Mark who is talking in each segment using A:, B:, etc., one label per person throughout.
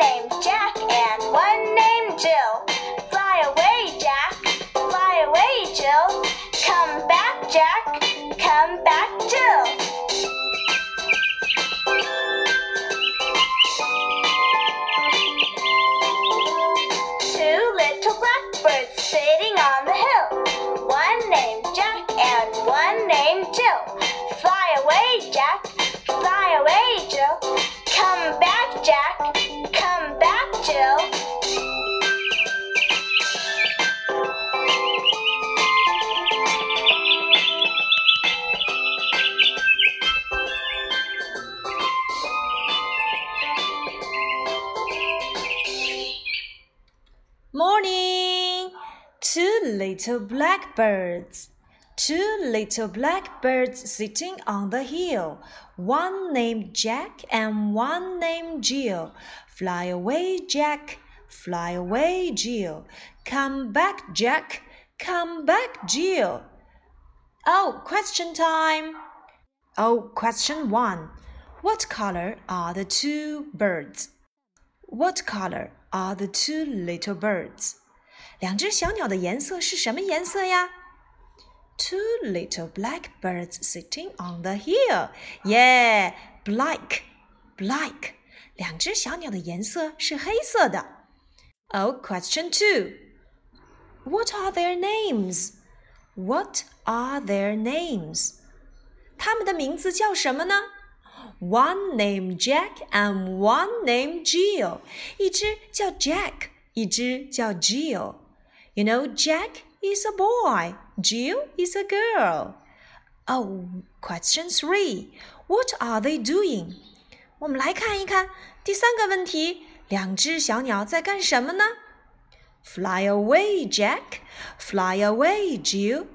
A: named Jack and one named Jill. Fly away, Jack. Fly away, Jill. Come back, Jack. Come back, Jill. Two little blackbirds sitting on the hill. One named Jack and one named Jill. Fly away, Jack. Fly away, Jill. Jack. Come back, Jill.
B: Morning! Two little blackbirds Two little blackbirds sitting on the hill. One named Jack and one named Jill. Fly away, Jack. Fly away, Jill. Come back, Jack. Come back, Jill. Oh, question time. Oh, question one. What color are the two birds? What color are the two little birds? 两只小鸟的颜色是什么颜色呀 ？Two little blackbirds sitting on the hill. Yeah, black, black. 两只小鸟的颜色是黑色的。Oh, question two. What are their names? What are their names? 它们的名字叫什么呢？one named Jack and one named Jill. 一只叫 Jack，一只叫 Jill. You know, Jack is a boy, Jill is a girl. Oh, question three. What are they doing? 我们来看一看第三个问题：两只小鸟在干什么呢？Fly away, Jack. Fly away, Jill.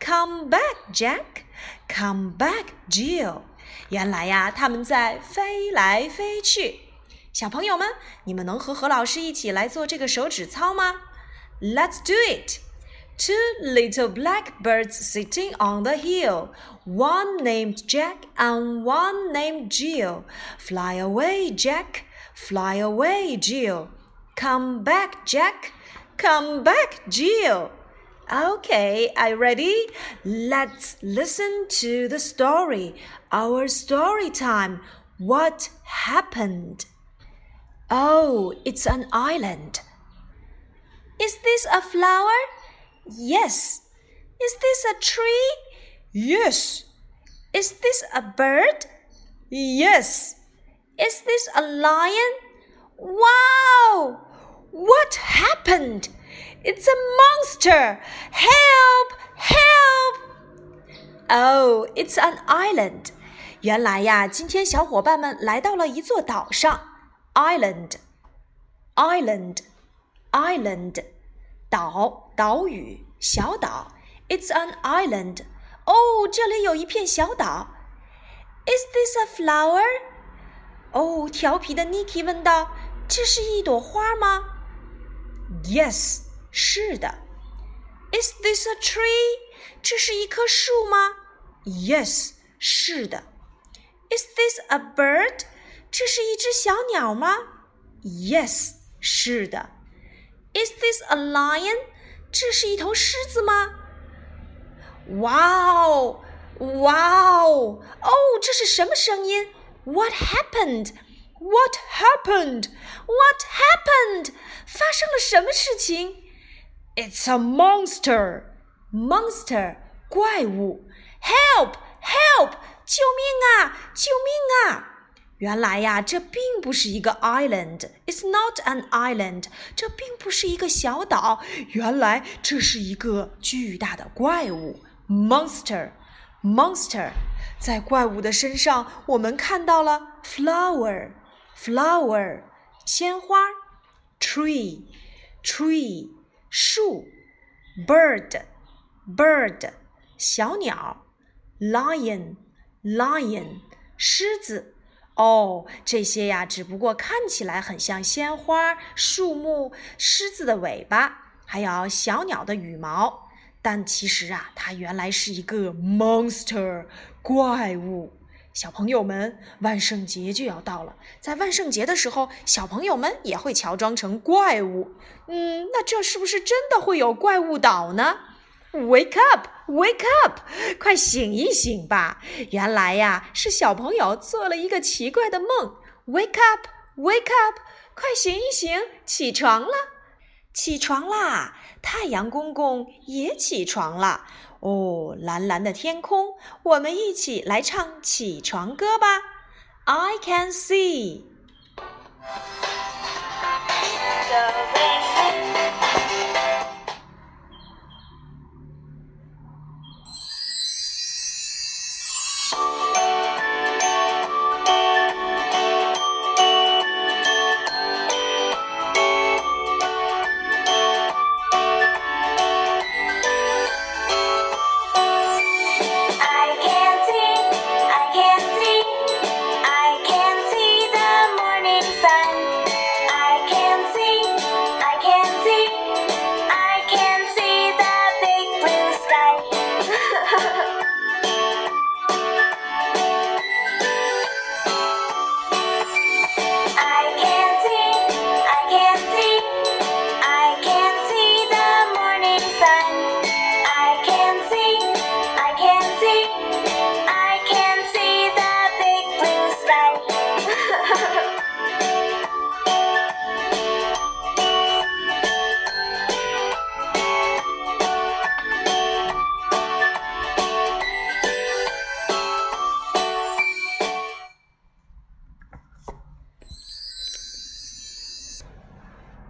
B: Come back, Jack. Come back, Jill. 原来呀，他们在飞来飞去。小朋友们，你们能和何老师一起来做这个手指操吗？Let's do it. Two little blackbirds sitting on the hill. One named Jack and one named Jill. Fly away, Jack. Fly away, Jill. Come back, Jack. Come back, Jill. Okay, are you ready? Let's listen to the story. Our story time. What happened? Oh, it's an island. Is this a flower? Yes. Is this a tree? Yes. Is this a bird? Yes. Is this a lion? Wow! What happened? It's a monster! Help! Help! Oh, it's an island. 原来呀，今天小伙伴们来到了一座岛上。Island, island, island， 岛，岛屿，小岛。It's an island. 哦，这里有一片小岛。Is this a flower? 哦，调皮的 Niki 问道：“这是一朵花吗？”Yes，是的。Is this a tree？这是一棵树吗？Yes，是的。Is this a bird？这是一只小鸟吗？Yes，是的。 Is this a lion？这是一头狮子吗？哇哦，哇哦，哦，这是什么声音？What happened? What happened? What happened? 发生了什么事情？It's a monster. Monster，怪物。Help! Help! 救命啊！救命啊！ 原来呀，这并不是一个 island. It's not an island. 这并不是一个小岛。原来这是一个巨大的怪物。Monster, monster，在怪物的身上，我们看到了 flower, flower，鲜花；tree, tree，树；bird, bird，小鸟；lion, lion，狮子。 哦，这些呀，只不过看起来很像鲜花、树木、狮子的尾巴，还有小鸟的羽毛。但其实啊，它原来是一个 monster 怪物。小朋友们，万圣节就要到了，在万圣节的时候，小朋友们也会乔装成怪物。嗯，那这是不是真的会有怪物岛呢？Wake up, wake up！快醒一醒吧！原来呀，是小朋友做了一个奇怪的梦。Wake up, wake up！快醒一醒，起床了，起床啦！太阳公公也起床了。哦，蓝蓝的天空，我们一起来唱起床歌吧。I can see